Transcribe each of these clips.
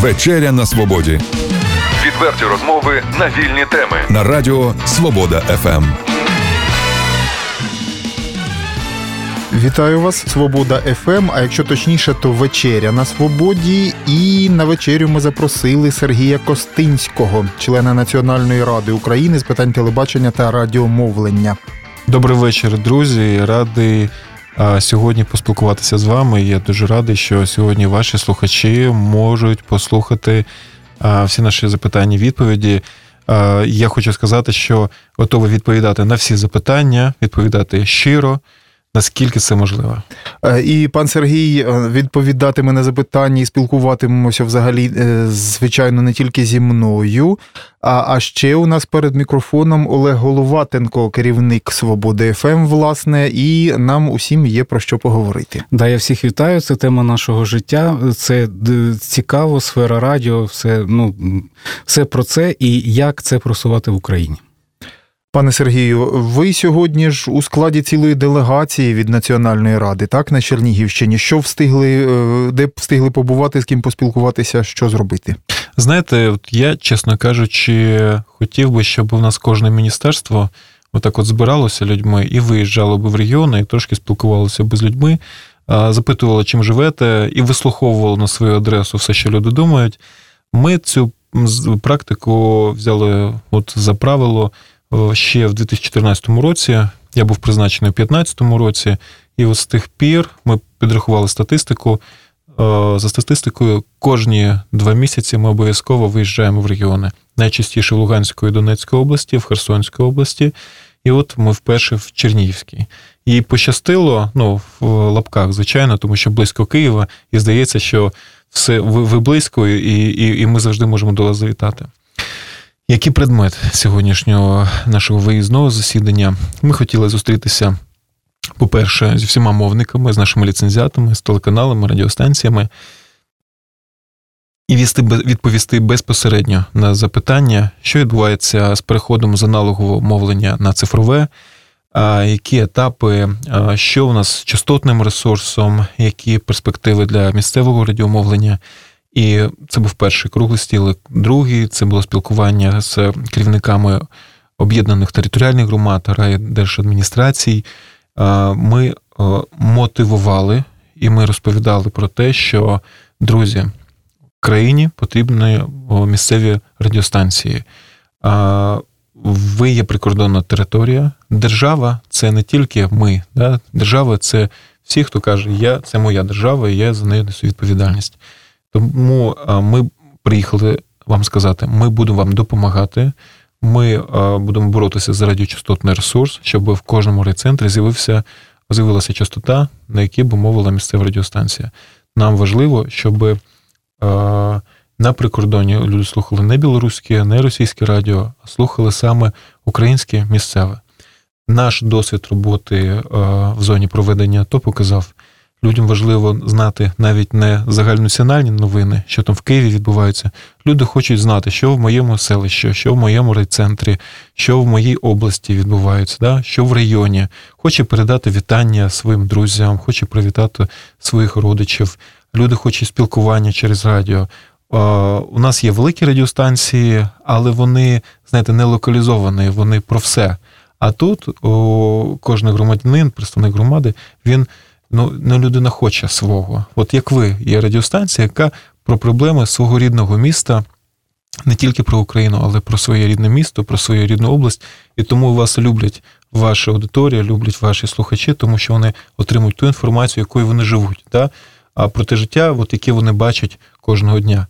Вечеря на свободі. Відверті розмови на вільні теми. На радіо Свобода ФМ. Вітаю вас, Свобода ФМ. А якщо точніше, то вечеря на свободі. І на вечерю ми запросили Сергія Костинського, члена Національної ради України з питань телебачення та радіомовлення. Добрий вечір, друзі. Радий сьогодні поспілкуватися з вами. Я дуже радий, що сьогодні ваші слухачі можуть послухати всі наші запитання, відповіді. Я хочу сказати, що готовий відповідати на всі запитання, відповідати щиро наскільки це можливо. Е, і пан Сергій е, відповідатиме на запитання і спілкуватимемося взагалі, е, звичайно, не тільки зі мною. А а ще у нас перед мікрофоном Олег Головатенко, керівник Свободи ФМ, власне, і нам усім є про що поговорити. Да, я всіх вітаю. Це тема нашого життя. Це цікаво, сфера радіо, все ну все про це і як це просувати в Україні. Пане Сергію, ви сьогодні ж у складі цілої делегації від Національної ради, так, на Чернігівщині. Що встигли, е, де встигли побувати, з ким поспілкуватися, що зробити? Знаєте, от я, чесно кажучи, хотів би, щоб у нас кожне міністерство отак от збиралося людьми і виїжджало би в регіони, і трошки спілкувалося би з людьми, запитувало, чим живете, і вислуховувало на свою адресу все, що люди думають. Ми цю практику взяли от за правило. Е, ще в 2014 році. Я був призначений у 2015 році, і от з тих пір ми підрахували статистику. Е, за статистикою, кожні два місяці ми обов'язково виїжджаємо в регіони. Найчастіше в Луганської Донецької області, в Херсонській області, і от ми вперше в Чернігівській. І пощастило, ну, в лапках, звичайно, тому що близько Києва, і здається, що все ви, ви близько, і, і, і ми завжди можемо до вас завітати. Який предмет сьогоднішнього нашого виїзного засідання? Ми хотіли зустрітися, по-перше, зі всіма мовниками, з нашими ліцензіатами, з телеканалами, радіостанціями, і відповісти безпосередньо на запитання, що відбувається з переходом з аналогового мовлення на цифрове, які етапи, що у нас з частотним ресурсом, які перспективи для місцевого радіомовлення. І це був перший круглий стіл. Другий це було спілкування з керівниками об'єднаних територіальних громад, райдержадміністрацій. Ми мотивували і ми розповідали про те, що друзі, країні потрібні місцеві радіостанції. Ви є прикордонна територія. Держава це не тільки ми. Да? Держава це всі, хто каже, я це моя держава, і я за нею несу відповідальність. Тому ми приїхали вам сказати, ми будемо вам допомагати. Ми будемо боротися за радіочастотний ресурс, щоб в кожному райцентрі з'явився з'явилася частота, на якій би мовила місцева радіостанція. Нам важливо, щоб на прикордоні люди слухали не білоруське, не російське радіо, а слухали саме українське місцеве. Наш досвід роботи в зоні проведення АТО показав, Людям важливо знати навіть не загальнонаціональні новини, що там в Києві відбувається. Люди хочуть знати, що в моєму селищі, що в моєму райцентрі, що в моїй області відбувається, да? що в районі. Хоче передати вітання своїм друзям, хоче привітати своїх родичів. Люди хочуть спілкування через радіо. У нас є великі радіостанції, але вони, знаєте, не локалізовані, вони про все. А тут о, кожен громадянин, представник громади, він ну, ну людина хоче свого. От як ви, є радіостанція, яка про проблеми свого рідного міста. Не тільки про Україну, але про своє рідне місто, про свою рідну область. І тому вас люблять ваша аудиторія, люблять ваші слухачі, тому що вони отримують ту інформацію, якою вони живуть, да? а про те життя, от, яке вони бачать кожного дня.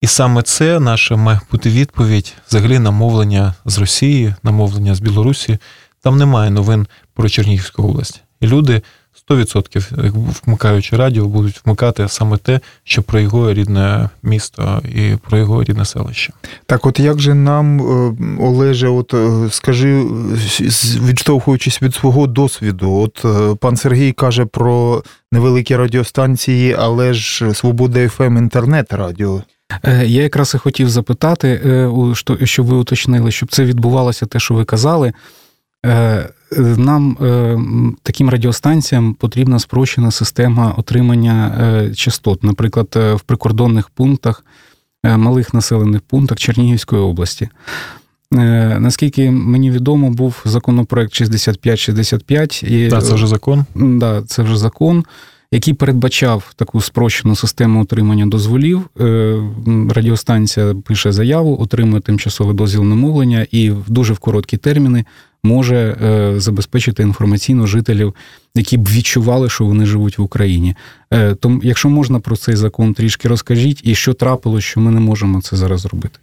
І саме це наша має бути відповідь взагалі на мовлення з Росії, на мовлення з Білорусі. Там немає новин про Чернігівську область. І люди 100% вмикаючи радіо, будуть вмикати саме те, що про його рідне місто і про його рідне селище. Так, от як же нам, е, Олеже, от е, скажи, відштовхуючись від свого досвіду, от е, пан Сергій каже про невеликі радіостанції, але ж Свобода ФМ інтернет радіо. Я якраз і хотів запитати, щоб ви уточнили, щоб це відбувалося, те, що ви казали. Е, нам, е, таким радіостанціям, потрібна спрощена система отримання е, частот. Наприклад, в прикордонних пунктах малих населених пунктах Чернігівської області. Наскільки мені відомо, був законопроект 6565. І, Так, це вже закон. Да, це вже закон який передбачав таку спрощену систему отримання дозволів. Е, радіостанція пише заяву, отримує тимчасове дозвіл на мовлення і в дуже в короткі терміни може е, забезпечити інформаційно жителів, які б відчували, що вони живуть в Україні. Е, тому, якщо можна про цей закон трішки розкажіть, і що трапилось, що ми не можемо це зараз зробити.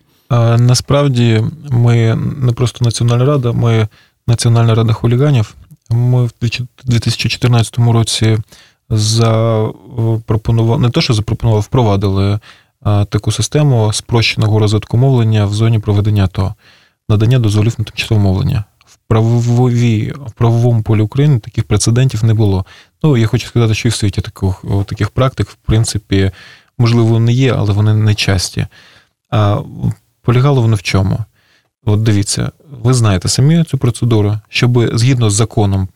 Насправді, ми не просто Національна рада, ми Національна рада хуліганів. Ми в 2014 році запропонував не то, що запропонував, впровадили таку систему спрощеного розвитку мовлення в зоні проведення АТО, надання дозволів на тимчасове мовлення. В правовій, в правовому полі України таких прецедентів не було. Ну, я хочу сказати, що і в світі таких, таких практик, в принципі, можливо, не є, але вони не часті. А полягало воно в чому? От дивіться, ви знаєте самі цю процедуру, щоб згідно з законом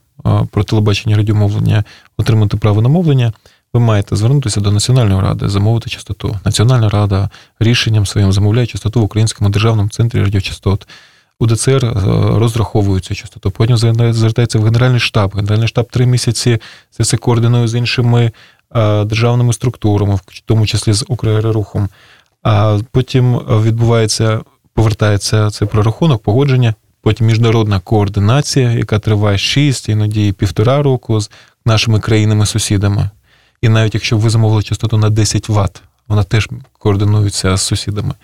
про телебачення радіомовлення отримати право на мовлення, ви маєте звернутися до Національної ради, замовити частоту. Національна рада рішенням своїм замовляє частоту в Українському державному центрі радіочастот. УДЦР е, розраховує цю частоту. Потім звертається в Генеральний штаб. Генеральний штаб три місяці це все координує з іншими е, державними структурами, в тому числі з Укррухом. А потім відбувається, повертається цей прорахунок, погодження, потім міжнародна координація, яка триває 6, іноді півтора року з нашими країнами-сусідами. І навіть якщо ви замовили частоту на 10 Вт, вона теж координується з сусідами.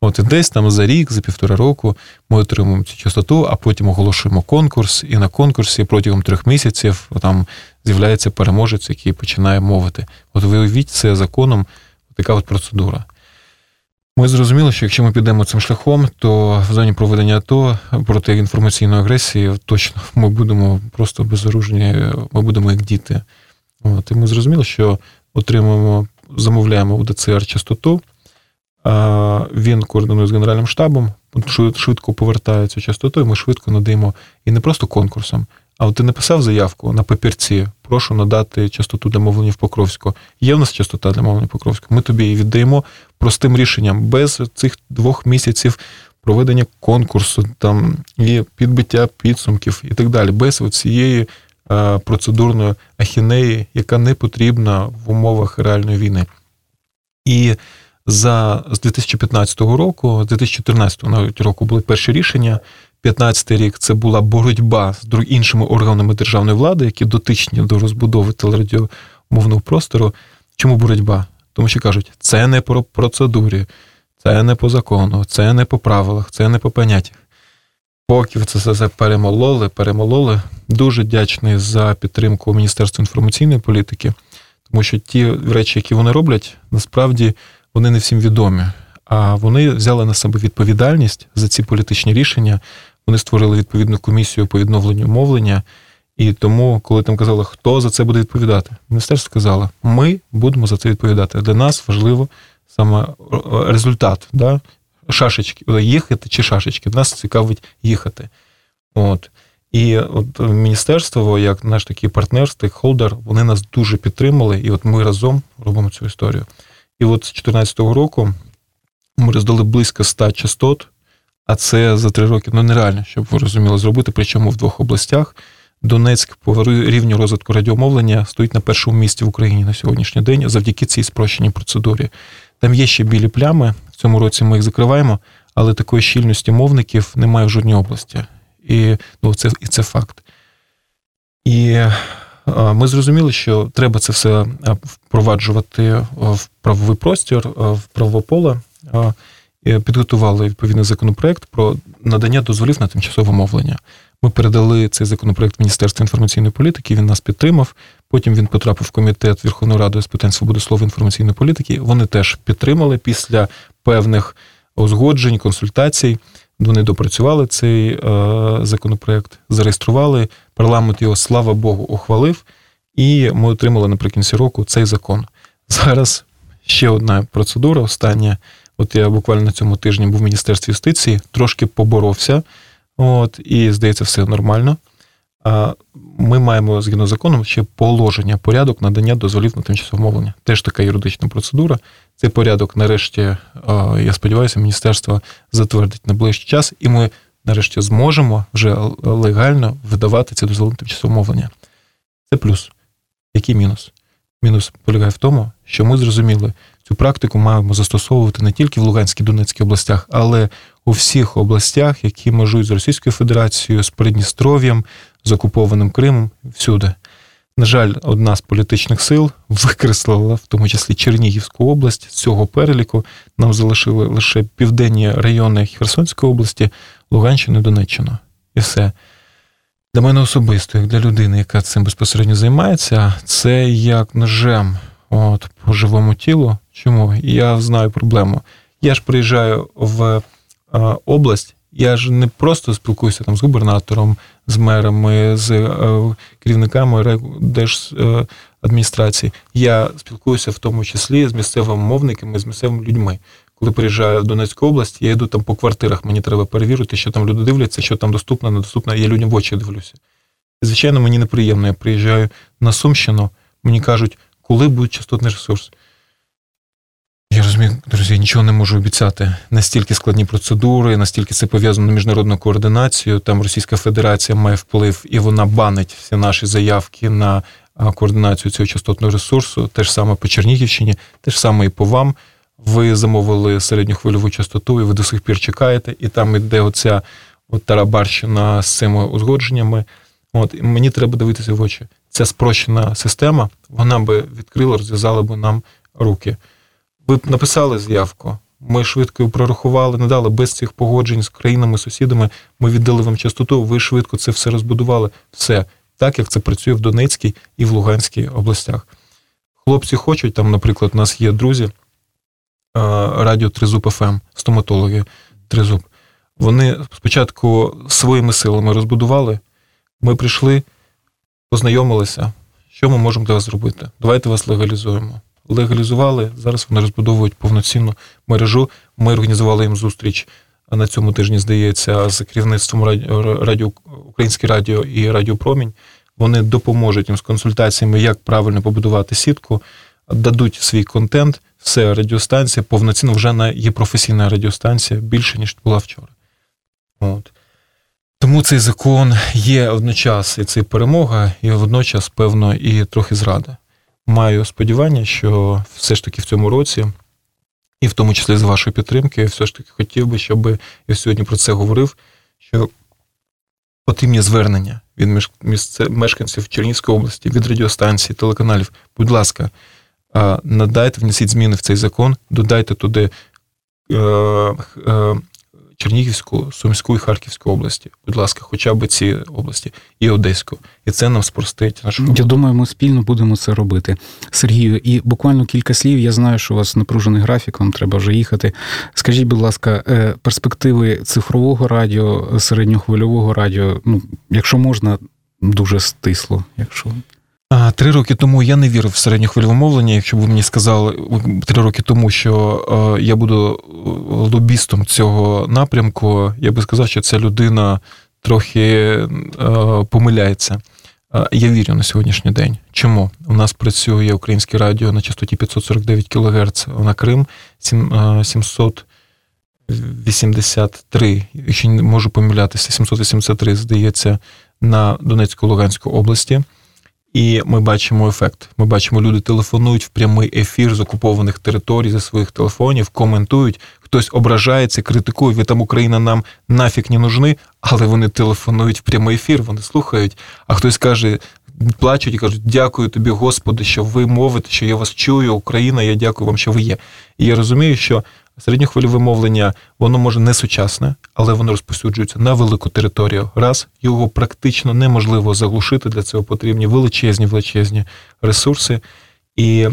От і десь там за рік, за півтора року ми отримуємо цю частоту, а потім оголошуємо конкурс, і на конкурсі протягом трьох місяців там з'являється переможець, який починає мовити. От виявіть це законом, така от процедура. Ми зрозуміли, що якщо ми підемо цим шляхом, то в зоні проведення АТО проти інформаційної агресії точно ми будемо просто безоружні, ми будемо як діти. От, І ми зрозуміли, що отримуємо, замовляємо у ДЦР частоту, він координує з Генеральним штабом, швидко повертає цю частоту, і ми швидко надаємо і не просто конкурсом, а от ти написав заявку на папірці, прошу надати частоту для мовлення в Покровську. Є в нас частота для мовлення в Покровську. Ми тобі її віддаємо простим рішенням, без цих двох місяців проведення конкурсу, там і підбиття підсумків і так далі, без цієї процедурної ахінеї, яка не потрібна в умовах реальної війни. І за з 2015 року, з 2014 навіть року були перші рішення. 15 рік це була боротьба з іншими органами державної влади, які дотичні до розбудови телерадіомовного простору. Чому боротьба? Тому що кажуть, це не по процедурі, це не по закону, це не по правилах, це не по поняттях. Поки це все перемололи, перемололи. Дуже вдячний за підтримку Міністерства інформаційної політики, тому що ті речі, які вони роблять, насправді вони не всім відомі. А вони взяли на себе відповідальність за ці політичні рішення. Вони створили відповідну комісію по відновленню мовлення. І тому, коли там казали, хто за це буде відповідати, міністерство сказало, ми будемо за це відповідати. Для нас важливо саме результат, да? шашечки, їхати чи шашечки. Нас цікавить їхати. От. І от міністерство, як наш такий партнер, стейкхолдер, вони нас дуже підтримали, і от ми разом робимо цю історію. І от з 2014 року ми роздали близько 100 частот, а це за три роки ну нереально, щоб ви розуміли зробити, причому в двох областях. Донецьк по рівню розвитку радіомовлення стоїть на першому місці в Україні на сьогоднішній день завдяки цій спрощеній процедурі. Там є ще білі плями. В цьому році ми їх закриваємо, але такої щільності мовників немає в жодній області. І ну, це, і це факт. І ми зрозуміли, що треба це все впроваджувати в правовий простір, в правове поле. Підготували відповідний законопроект про надання дозволів на тимчасове мовлення. Ми передали цей законопроект Міністерству інформаційної політики. Він нас підтримав. Потім він потрапив в комітет Верховної Ради з питань свободи слова інформаційної політики. Вони теж підтримали після певних узгоджень, консультацій. Вони допрацювали цей е, законопроект, зареєстрували. Парламент його, слава Богу, ухвалив, і ми отримали наприкінці року цей закон. Зараз ще одна процедура. Остання. От я буквально на цьому тижні був в Міністерстві юстиції, трошки поборовся. От, І, здається, все нормально. ми маємо згідно з законом ще положення, порядок надання дозволів на тимчасове мовлення. Теж така юридична процедура. Цей порядок, нарешті, я сподіваюся, міністерство затвердить на ближчий час, і ми нарешті зможемо вже легально видавати ці дозволи на тимчасове мовлення. Це плюс. Який мінус? Мінус полягає в тому, що ми зрозуміли, цю практику маємо застосовувати не тільки в Луганській Донецькій областях, але у всіх областях, які межують з Російською Федерацією, з Придністров'ям, з окупованим Кримом, всюди. На жаль, одна з політичних сил викреслила, в тому числі Чернігівську область з цього переліку. Нам залишили лише південні райони Херсонської області, Луганщину і Донеччину. І все. Для мене особисто, як для людини, яка цим безпосередньо займається, це як ножем от, по живому тілу. Чому? Я знаю проблему. Я ж приїжджаю в а, область, я ж не просто спілкуюся там з губернатором, з мерами, з а, керівниками держадміністрації. Я спілкуюся в тому числі з місцевими мовниками, з місцевими людьми. Коли приїжджаю в Донецьку область, я йду там по квартирах, мені треба перевірити, що там люди дивляться, що там доступно, недоступно. Я людям в очі дивлюся. Звичайно, мені неприємно. Я приїжджаю на Сумщину, мені кажуть, коли буде частотний ресурс. Я розумію, друзі, я нічого не можу обіцяти. Настільки складні процедури, настільки це пов'язано на міжнародну координацію. Там Російська Федерація має вплив, і вона банить всі наші заявки на координацію цього частотного ресурсу. Те ж саме по Чернігівщині, те ж саме і по вам. Ви замовили середню хвильову частоту, і ви до сих пір чекаєте, і там іде оця от тарабарщина з цими узгодженнями. От і мені треба дивитися в очі. Ця спрощена система, вона би відкрила, розв'язала би нам руки. Ви б написали заявку, ми швидко прорахували, надали без цих погоджень з країнами, сусідами. Ми віддали вам частоту, ви швидко це все розбудували. Все так, як це працює в Донецькій і в Луганській областях. Хлопці хочуть, там, наприклад, у нас є друзі радіо Тризуб ФМ, ем, стоматологи Тризуб. Вони спочатку своїми силами розбудували. Ми прийшли, познайомилися, що ми можемо для вас зробити. Давайте вас легалізуємо. Легалізували, зараз вони розбудовують повноцінну мережу. Ми організували їм зустріч на цьому тижні, здається, з керівництвом радіо, Українське Радіо і Радіо Промінь. Вони допоможуть їм з консультаціями, як правильно побудувати сітку, дадуть свій контент. Все, радіостанція повноцінно вже є професійна радіостанція більше, ніж була вчора. От. Тому цей закон є одночас і це перемога, і водночас, певно, і трохи зрада. Маю сподівання, що все ж таки в цьому році, і в тому числі з вашої підтримки, все ж таки хотів би, щоб я сьогодні про це говорив, що потрібні звернення від мешканців Чернігівської області, від радіостанцій, телеканалів. Будь ласка, надайте, внесіть зміни в цей закон, додайте туди е, е, Чернігівську, Сумську і Харківську області, будь ласка, хоча б ці області, і Одеську. І це нам спростить нашу. Я думаю, ми спільно будемо це робити. Сергію, і буквально кілька слів. Я знаю, що у вас напружений графік, вам треба вже їхати. Скажіть, будь ласка, е, перспективи цифрового радіо, середньохвильового радіо, ну, якщо можна, дуже стисло, якщо. Три роки тому я не вірив в середньохвильове мовлення. Якщо б ви мені сказали три роки тому, що я буду лобістом цього напрямку, я би сказав, що ця людина трохи помиляється. Я вірю на сьогоднішній день. Чому? У нас працює українське радіо на частоті 549 кГц на Крим 783, якщо не можу помилятися, 783, здається, на Донецьку Луганську області. І ми бачимо ефект. Ми бачимо, люди телефонують в прямий ефір з окупованих територій за своїх телефонів, коментують, хтось ображається, критикує. Ви там Україна нам нафіг не нужны, але вони телефонують в прямий ефір, вони слухають. А хтось каже, плачуть і кажуть, дякую тобі, Господи, що ви мовите, що я вас чую, Україна, я дякую вам, що ви є. І я розумію, що Середньохвильове мовлення, воно може не сучасне, але воно розповсюджується на велику територію. Раз його практично неможливо заглушити. Для цього потрібні величезні величезні ресурси, і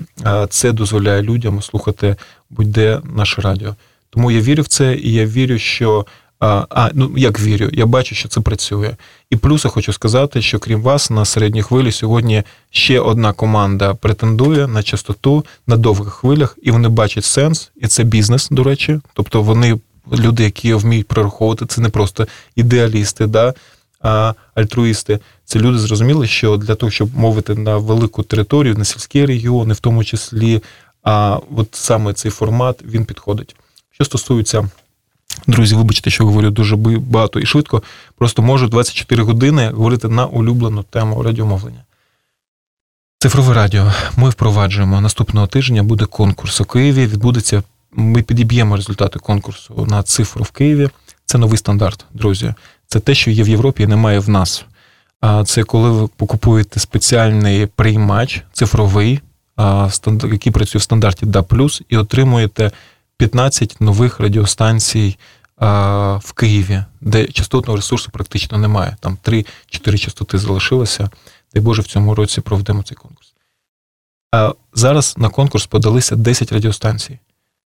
це дозволяє людям слухати будь-де наше радіо. Тому я вірю в це, і я вірю, що а, ну як вірю, я бачу, що це працює. І плюс я хочу сказати, що крім вас, на середній хвилі сьогодні ще одна команда претендує на частоту на довгих хвилях, і вони бачать сенс, і це бізнес, до речі. Тобто вони люди, які вміють прораховувати, це не просто ідеалісти, да, а, альтруїсти. Це люди зрозуміли, що для того, щоб мовити на велику територію, на сільські регіони, в тому числі, а от саме цей формат він підходить. Що стосується. Друзі, вибачте, що говорю дуже багато і швидко. Просто можу 24 години говорити на улюблену тему радіомовлення. Цифрове радіо. Ми впроваджуємо наступного тижня. Буде конкурс у Києві. Відбудеться. Ми підіб'ємо результати конкурсу на цифру в Києві. Це новий стандарт, друзі. Це те, що є в Європі і немає в нас. Це коли ви покупуєте спеціальний приймач цифровий, який працює в стандарті DA+, і отримуєте 15 нових радіостанцій в Києві, де частотного ресурсу практично немає. Там 3-4 частоти залишилося. Дай Боже, в цьому році проведемо цей конкурс. А зараз на конкурс подалися 10 радіостанцій.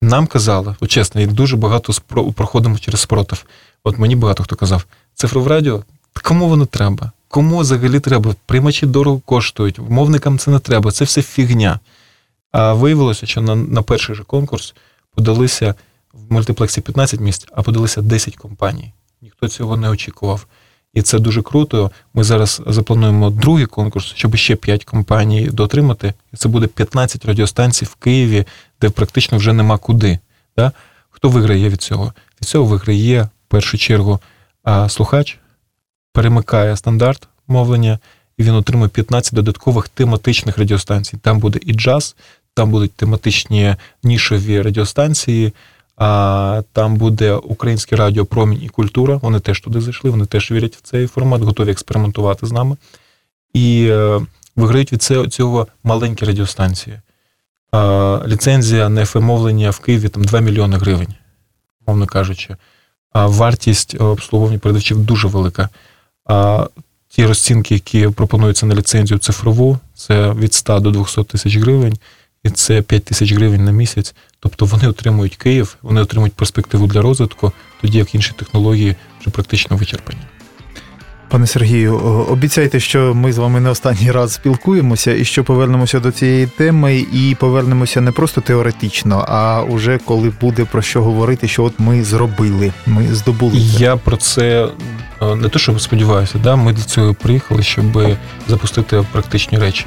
Нам казали, от чесно, і дуже багато спро... проходимо через спротив. От мені багато хто казав, цифрове радіо, кому воно треба? Кому взагалі треба? Приймачі дорого коштують, мовникам це не треба, це все фігня. А виявилося, що на на перший же конкурс подалися в мультиплексі 15 місць, а подалися 10 компаній. Ніхто цього не очікував. І це дуже круто. Ми зараз заплануємо другий конкурс, щоб ще 5 компаній дотримати. І це буде 15 радіостанцій в Києві, де практично вже нема куди. Да? Хто виграє від цього? Від цього виграє в першу чергу слухач, перемикає стандарт мовлення, і він отримує 15 додаткових тематичних радіостанцій. Там буде і джаз, там будуть тематичні нішові радіостанції. А там буде українське радіо Промінь і культура. Вони теж туди зайшли, вони теж вірять в цей формат, готові експериментувати з нами. І е, виграють від цього, маленькі радіостанції. Ліцензія на ФМ-мовлення в Києві там 2 мільйони гривень, мовно кажучи. А вартість обслуговування передавачів дуже велика. А ті розцінки, які пропонуються на ліцензію цифрову, це від 100 до 200 тисяч гривень і це 5 тисяч гривень на місяць. Тобто вони отримують Київ, вони отримують перспективу для розвитку, тоді як інші технології вже практично вичерпані. Пане Сергію, обіцяйте, що ми з вами не останній раз спілкуємося і що повернемося до цієї теми, і повернемося не просто теоретично, а уже коли буде про що говорити, що от ми зробили, ми здобули. Я про це е, не то, що сподіваюся, да ми для цього приїхали, щоб запустити практичні речі.